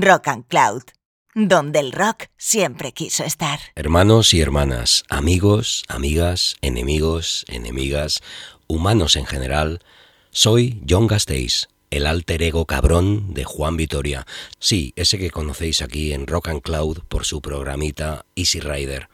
Rock and Cloud, donde el rock siempre quiso estar. Hermanos y hermanas, amigos, amigas, enemigos, enemigas, humanos en general, soy John Gasteiz, el alter ego cabrón de Juan Vitoria. Sí, ese que conocéis aquí en Rock and Cloud por su programita Easy Rider.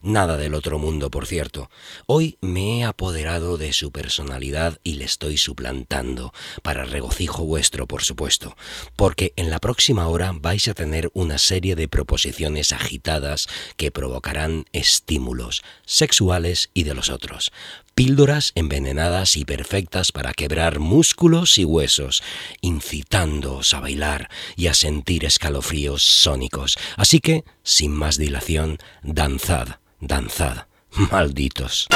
Nada del otro mundo, por cierto. Hoy me he apoderado de su personalidad y le estoy suplantando, para regocijo vuestro, por supuesto, porque en la próxima hora vais a tener una serie de proposiciones agitadas que provocarán estímulos sexuales y de los otros. Píldoras envenenadas y perfectas para quebrar músculos y huesos, incitándoos a bailar y a sentir escalofríos sónicos. Así que, sin más dilación, danzad danzad, malditos.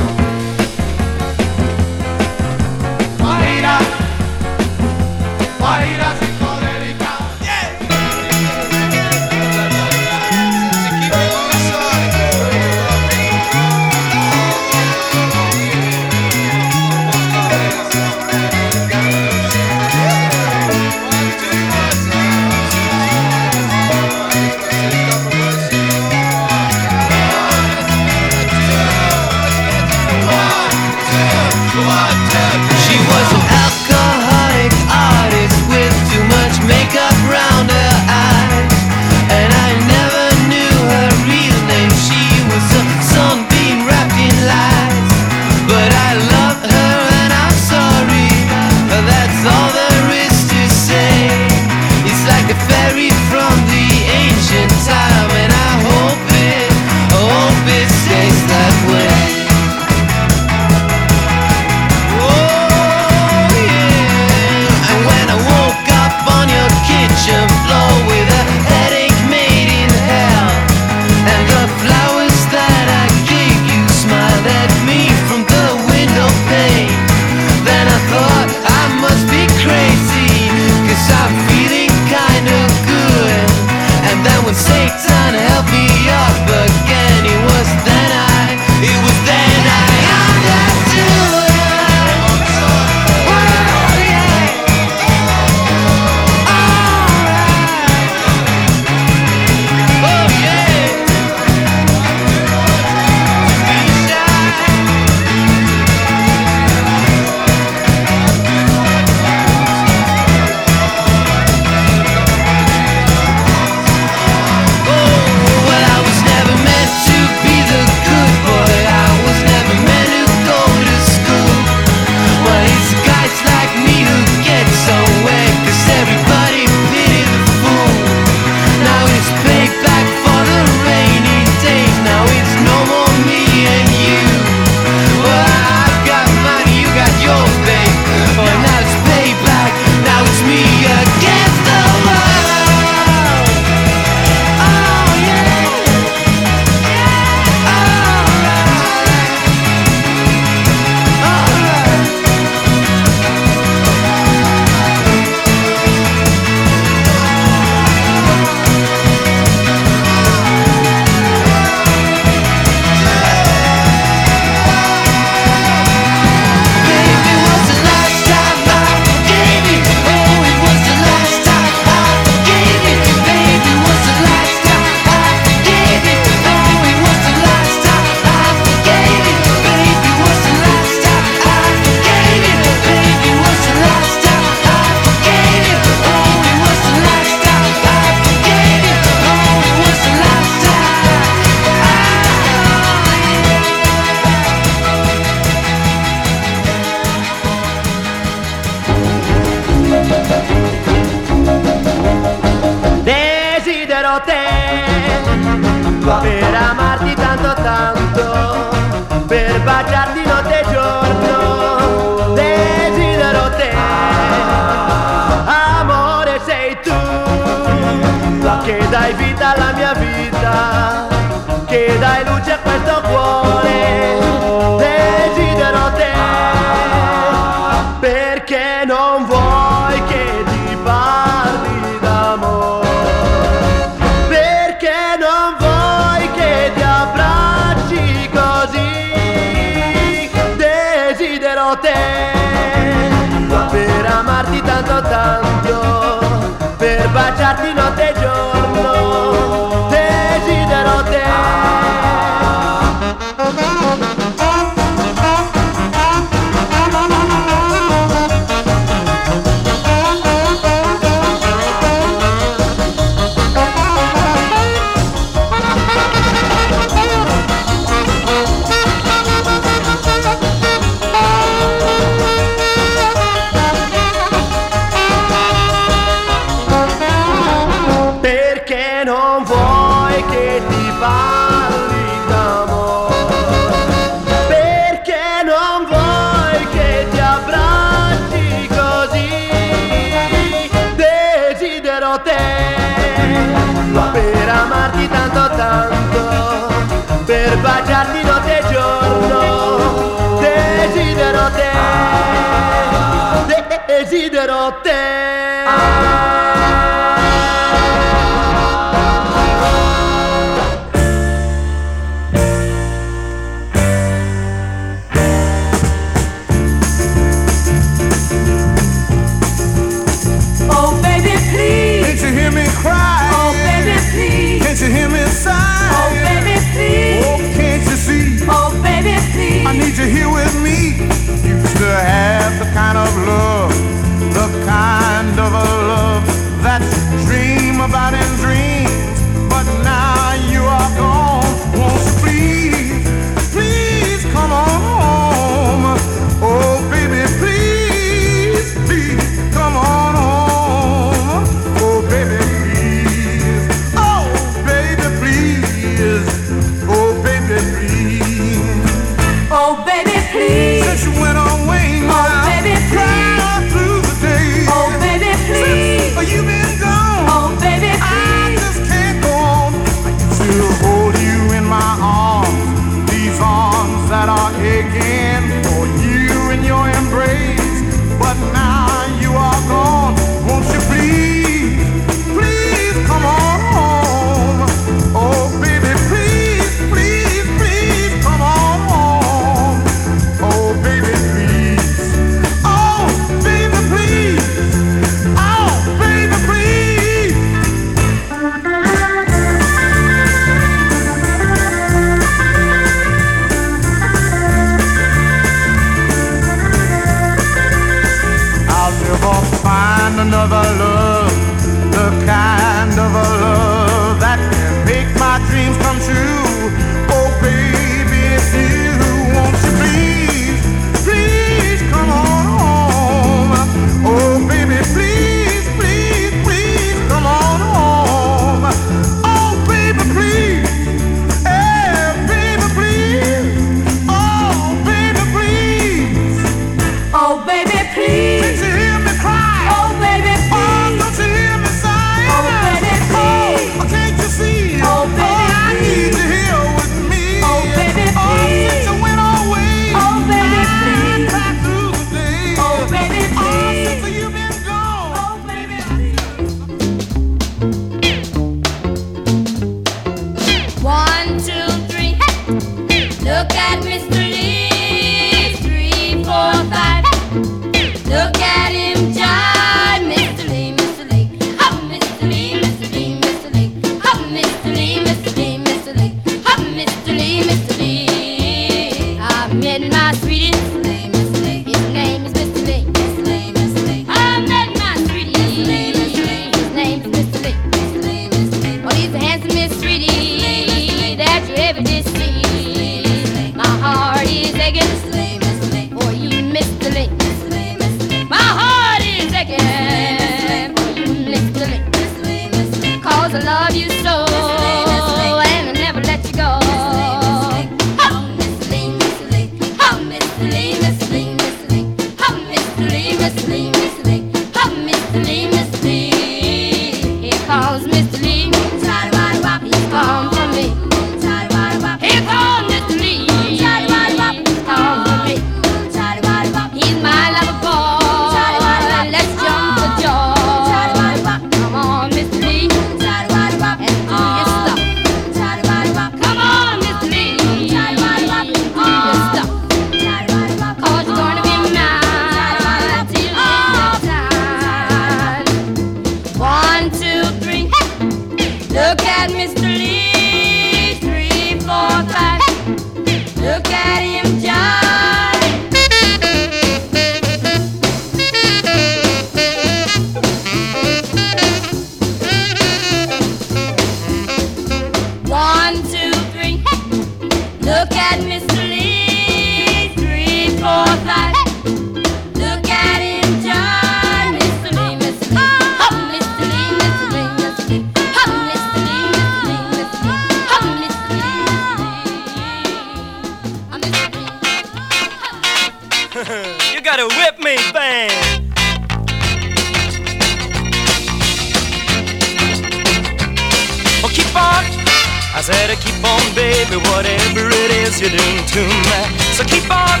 Whatever you're doing to me. So keep on.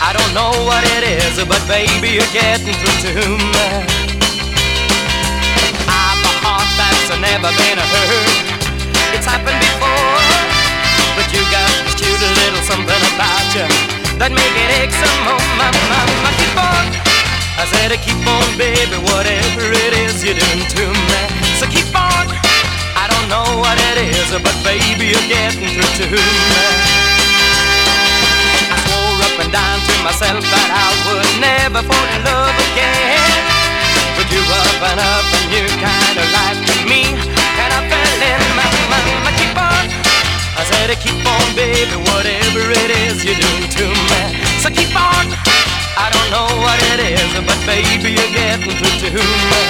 I don't know what it is, but baby, you're getting through to me. I've a heart that's never been hurt. It's happened before, but you got this cute little something about you that make it ache some more. My, my, my, keep on. I said, keep on, baby, whatever it is you're doing to me. So keep on. I don't know what it is, but baby, you're getting through to me. Myself that I would never fall in love again. But you up and up a new kind of life to me, and I fell in my, my, my keep on. I said, keep on, baby, whatever it is you're doing to me. So keep on. I don't know what it is, but baby, you're getting through to me.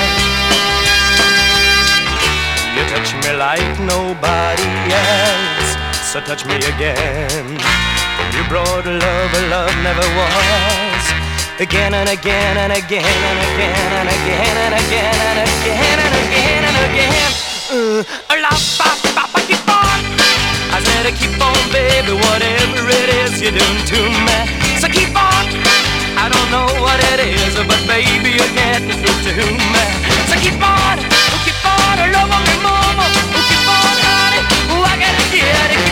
You touch me like nobody else, so touch me again. You brought love, a love never was. Again and again and again and again and again and again and again and again and again. Uh, la pa pa pa keep on. I said keep on, baby, whatever it is you're doing to me. So keep on. I don't know what it is, but baby, you're getting through to me. So keep on, keep on, love on me, mama. Keep on, honey. I gotta get it.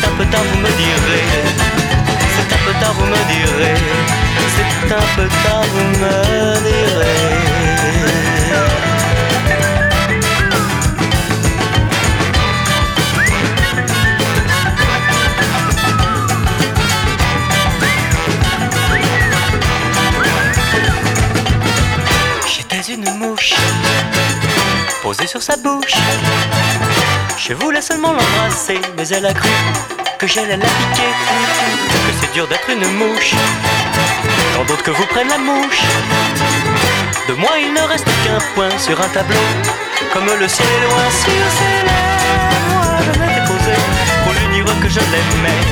C'est un peu tard, vous me direz. C'est un peu tard, vous me direz. C'est un peu tard, vous me direz. J'étais une mouche posée sur sa bouche. Je voulais seulement l'embrasser, mais elle a cru que j'allais la piquer. Que c'est dur d'être une mouche. Tant d'autres que vous prennent la mouche. De moi, il ne reste qu'un point sur un tableau. Comme le ciel est loin sur ses lèvres. Moi, je m'étais posé pour lui dire que je l'aimais.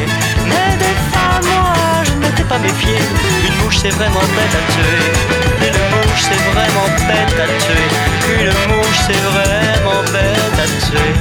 Mais des femmes, moi, je ne m'étais pas méfié. Une mouche, c'est vraiment bête à tuer mouche, c'est vraiment bête à tuer. Une mouche, c'est vraiment bête à tuer.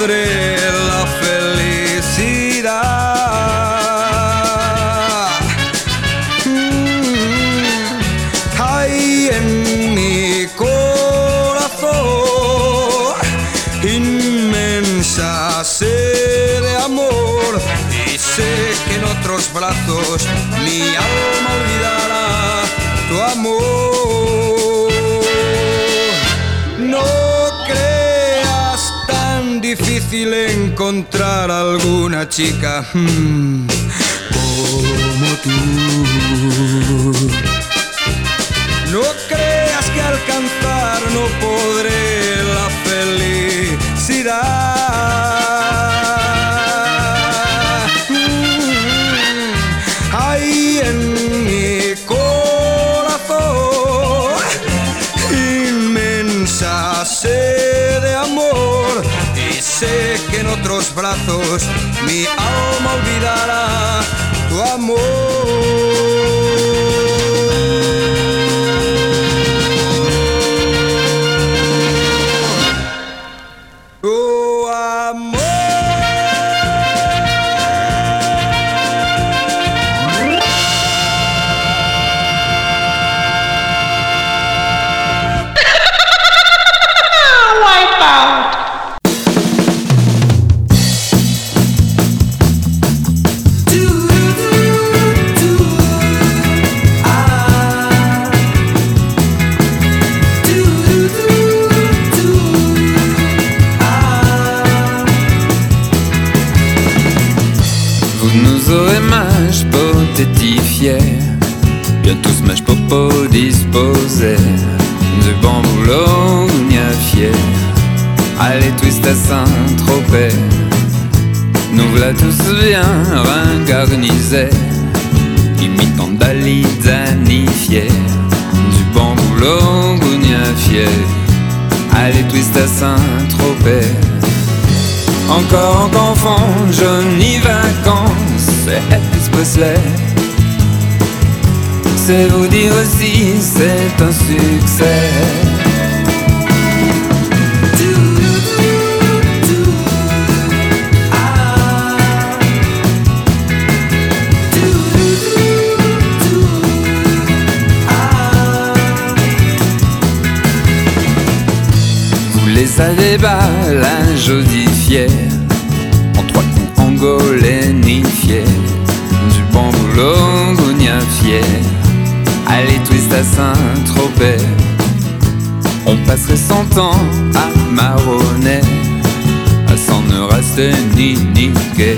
polvere encontrar alguna chica hmm, como tú. brazos mi alma olvidará tu amor. composait de bamboulogne fier. Allez, twist à Saint-Tropez. Nous voilà tous bien ringarnisés, imitant Dali fier du bamboulogne fier. Allez, twist à Saint-Tropez. Encore en confond, Johnny Vacances, Elvis Presley. C'est vous dire aussi, c'est un succès. Vous les savez pas, la jolie fière, en trois coups angolais ni fier, du bon boulot, gounia fier, à Saint-Tropez, on passerait cent ans à marronner, à s'en ne rester ni niquer,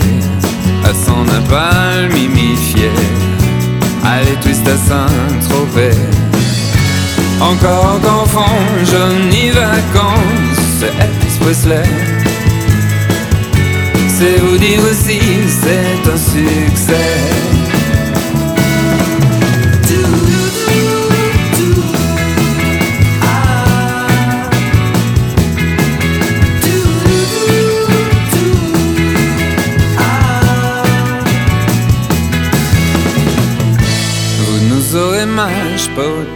à s'en n'a pas le mimi fier, allez twist à Saint-Tropez. Encore qu'enfant, Johnny vacances, c'est Elvis Presley. C'est vous dire aussi, c'est un succès.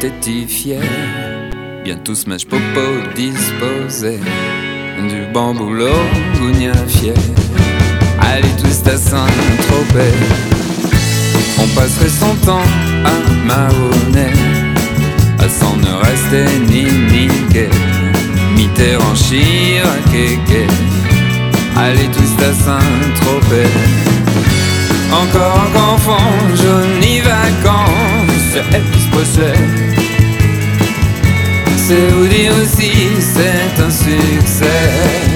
Potétifié, bien tous mâche popo disposés, du bon boulot, gounia fier, allez tous à Saint-Tropez. On passerait son temps à marronner, à s'en ne rester ni niquer, Mitterrand, Chirac et allez tous à Saint-Tropez. Encore qu'enfant, Johnny vacances, Elvis Presley. C'est vous dire aussi, c'est un succès.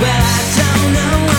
Well, I don't know.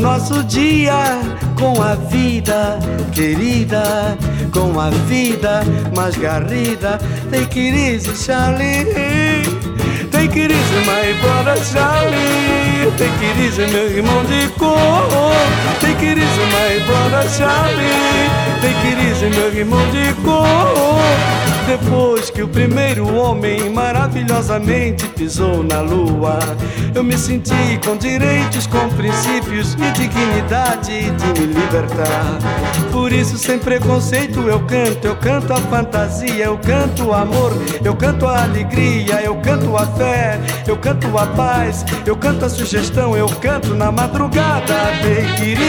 Nosso dia com a vida querida, com a vida mais garrida. Take it easy, Charlie. Take it easy, my brother Charlie. Take it easy, meu irmão de cor. Take it easy, my brother Charlie. Take it easy, meu irmão de cor. Depois que o primeiro homem maravilhosamente pisou na lua, eu me senti com direitos, com princípios e dignidade de me libertar. Por isso, sem preconceito, eu canto, eu canto a fantasia, eu canto o amor, eu canto a alegria, eu canto a fé, eu canto a paz, eu canto a sugestão, eu canto na madrugada. Take it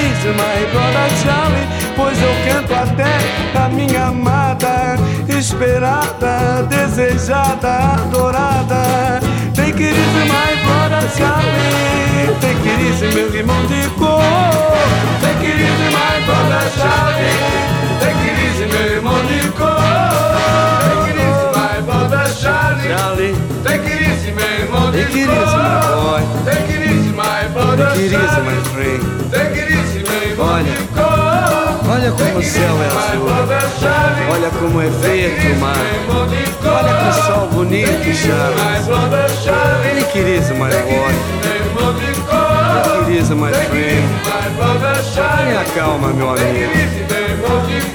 pois eu canto até a minha amada esperada, desejada, adorada. Take it easy, my brother Charlie. Take it easy, meu irmão de cor. Take it easy, my brother Charlie. Take it easy, meu irmão de cor. Take it easy, my brother Charlie. Charlie. Take it easy, meu irmão de cor. Take it easy, my boy. Take it easy, my brother Take it easy, my friend. Take it easy, meu irmão de cor. Olha como o céu é azul, olha como é verde o mar, olha que sol bonito, Charles. Take it easy, my boy. Take it easy, my friend. Tenha calma, meu amigo.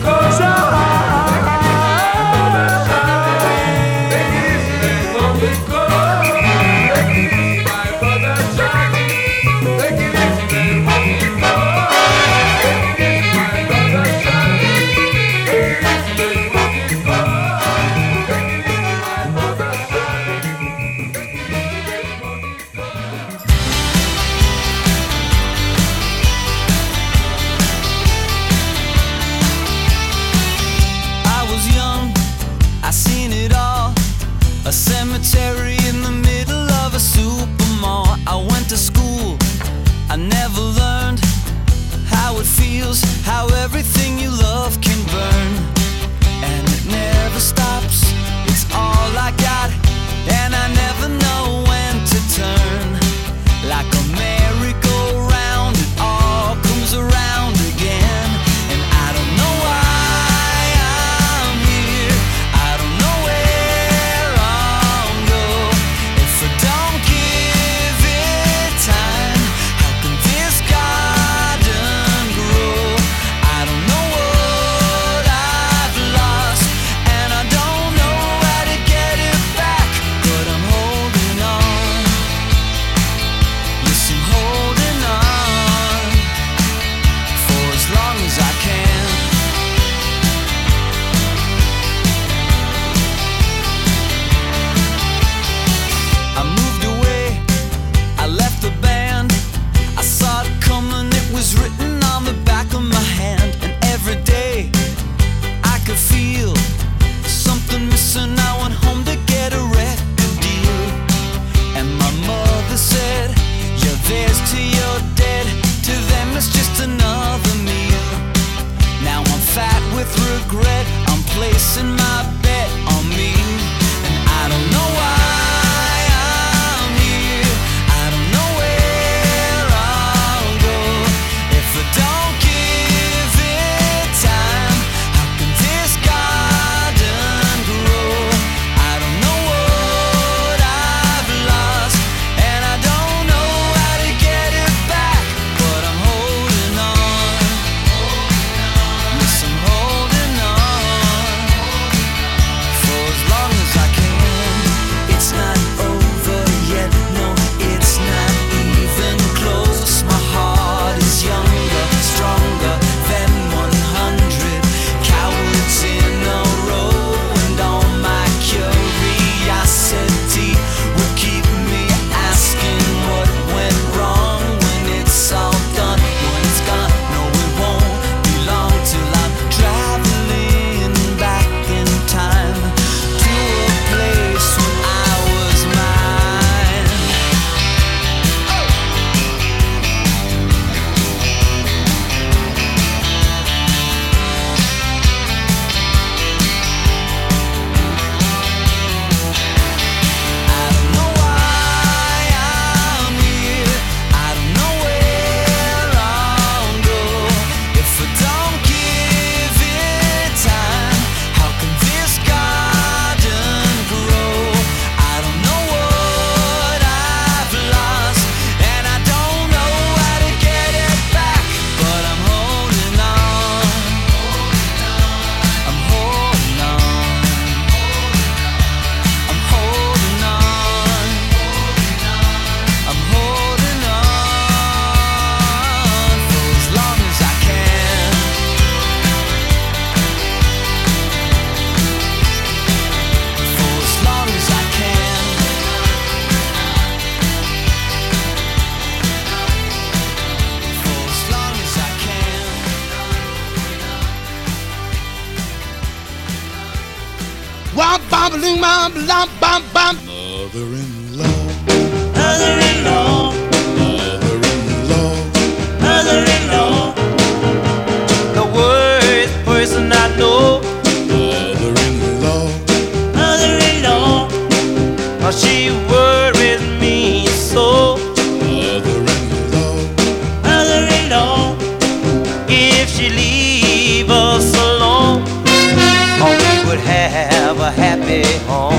I leave us alone, or we would have a happy home.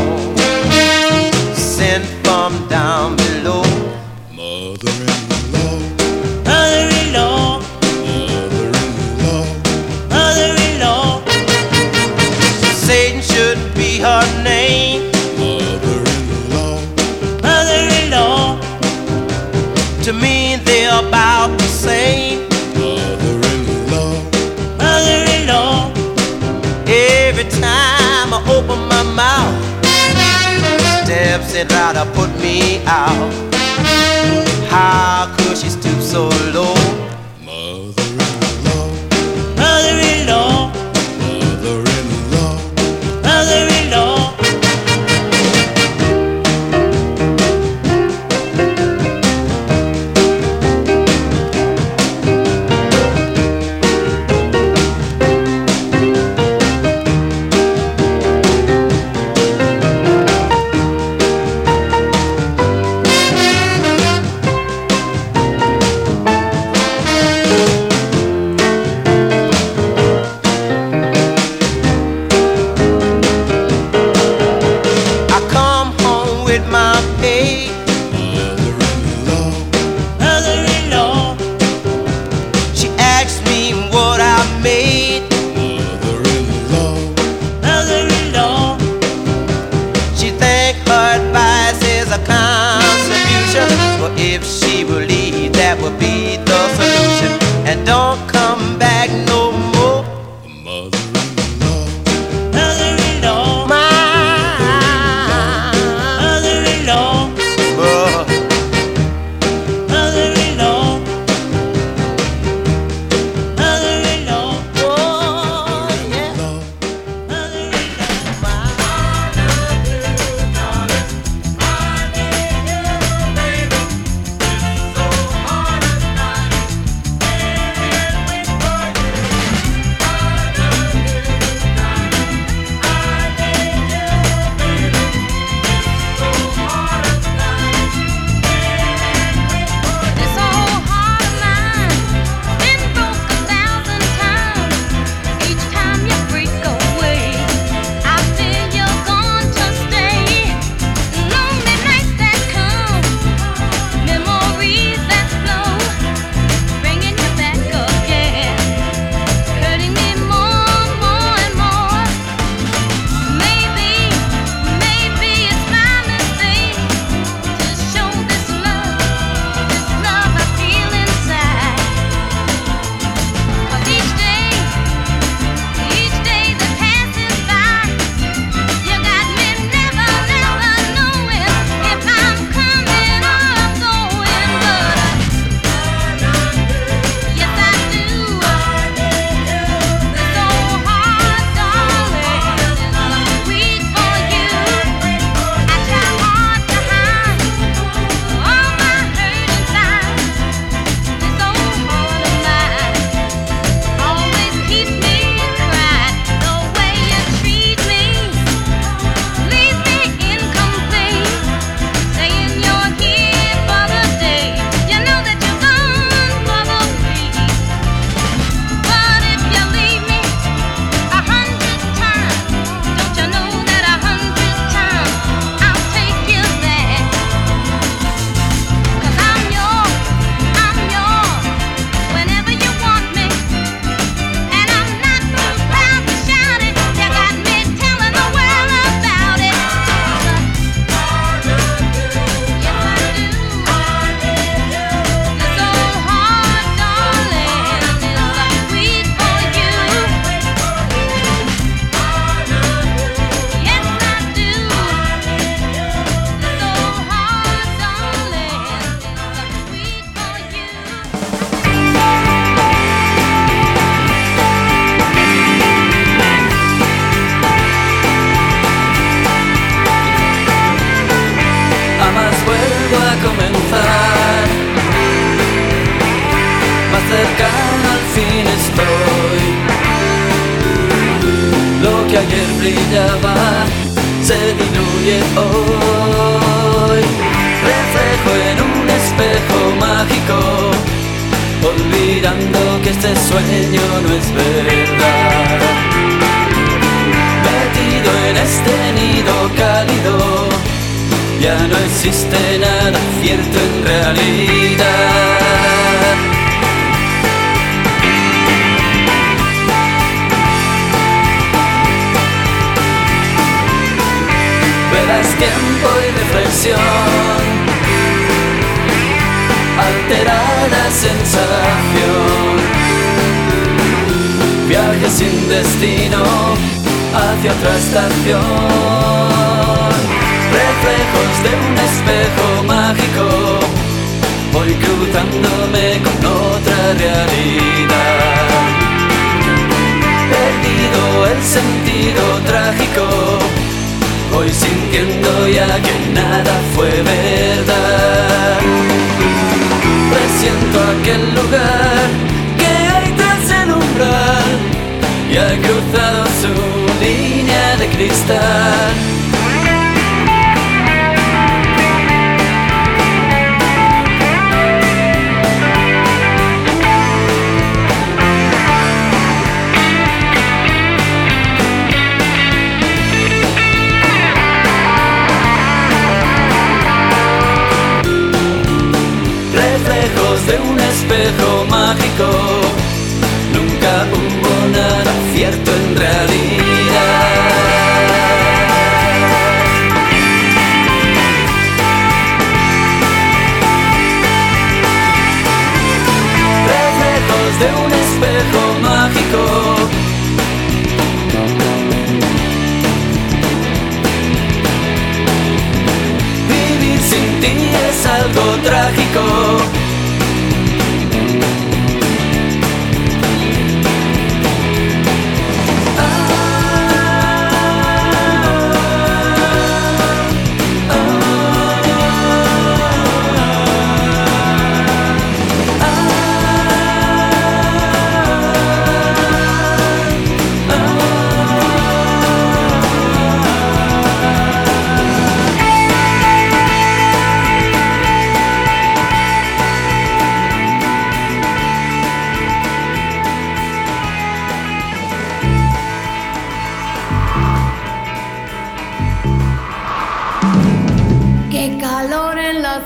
me out. How could she stoop so low? stand.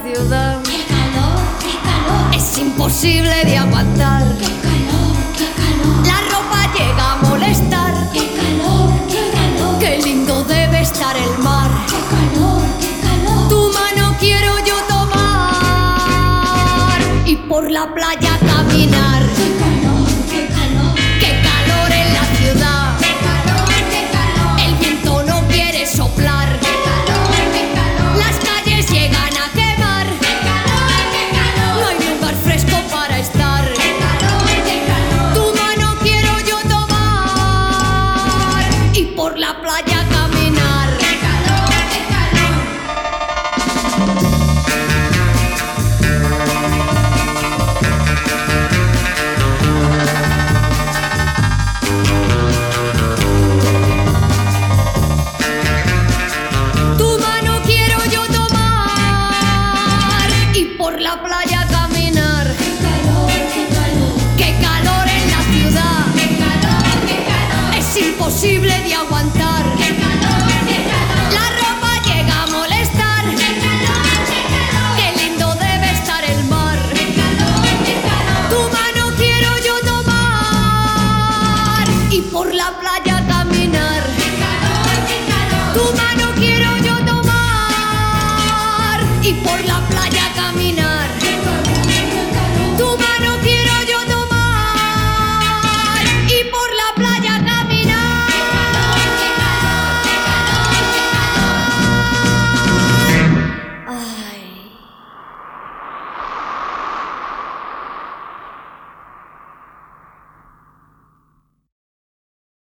ciudad. ¡Qué calor, qué calor! Es imposible de aguantar. ¡Qué calor, qué calor! La ropa llega a molestar. ¡Qué calor, qué calor! ¡Qué lindo debe estar el mar! ¡Qué calor, qué calor! Tu mano quiero yo tomar. Y por la playa